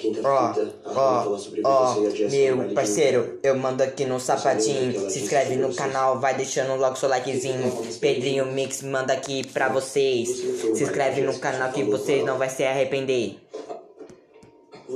quinta Ó, oh, ó, ó, meu parceiro, eu mando aqui no sapatinho. Se inscreve no canal, vai deixando logo seu likezinho. Pedrinho Mix manda aqui pra vocês. Se inscreve no canal que vocês não vai se arrepender.